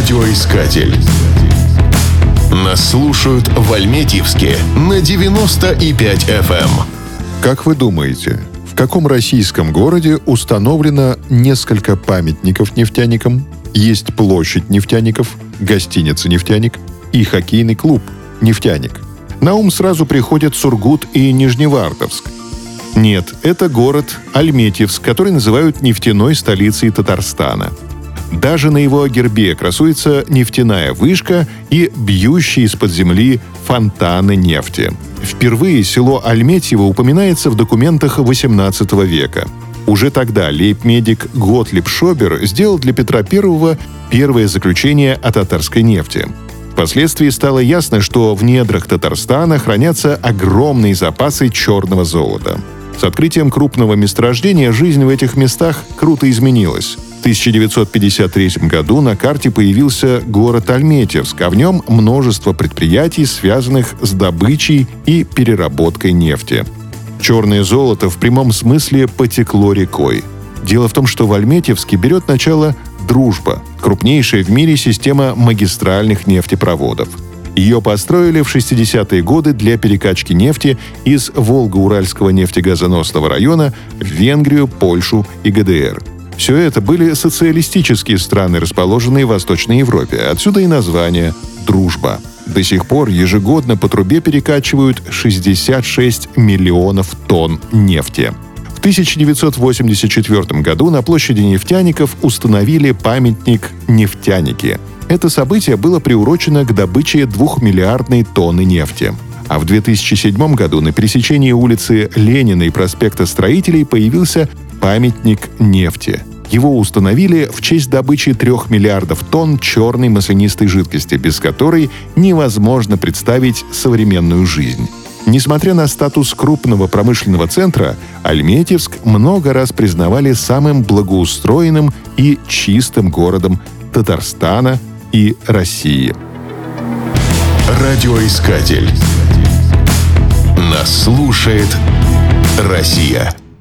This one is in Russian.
Радиоискатель. Нас слушают в Альметьевске на 90,5 FM. Эм. Как вы думаете, в каком российском городе установлено несколько памятников нефтяникам, есть площадь нефтяников, гостиница «Нефтяник» и хоккейный клуб «Нефтяник»? На ум сразу приходят Сургут и Нижневартовск. Нет, это город Альметьевск, который называют нефтяной столицей Татарстана – даже на его гербе красуется нефтяная вышка и бьющие из-под земли фонтаны нефти. Впервые село Альметьево упоминается в документах XVIII века. Уже тогда лейб-медик Готлиб Шобер сделал для Петра I первое заключение о татарской нефти. Впоследствии стало ясно, что в недрах Татарстана хранятся огромные запасы черного золота. С открытием крупного месторождения жизнь в этих местах круто изменилась. В 1953 году на карте появился город Альметьевск, а в нем множество предприятий, связанных с добычей и переработкой нефти. Черное золото в прямом смысле потекло рекой. Дело в том, что в Альметьевске берет начало «Дружба» — крупнейшая в мире система магистральных нефтепроводов. Ее построили в 60-е годы для перекачки нефти из Волго-Уральского нефтегазоносного района в Венгрию, Польшу и ГДР — все это были социалистические страны, расположенные в Восточной Европе. Отсюда и название «Дружба». До сих пор ежегодно по трубе перекачивают 66 миллионов тонн нефти. В 1984 году на площади нефтяников установили памятник «Нефтяники». Это событие было приурочено к добыче двухмиллиардной тонны нефти. А в 2007 году на пересечении улицы Ленина и проспекта Строителей появился памятник нефти. Его установили в честь добычи 3 миллиардов тонн черной маслянистой жидкости, без которой невозможно представить современную жизнь. Несмотря на статус крупного промышленного центра, Альметьевск много раз признавали самым благоустроенным и чистым городом Татарстана и России. Радиоискатель. Нас слушает Россия.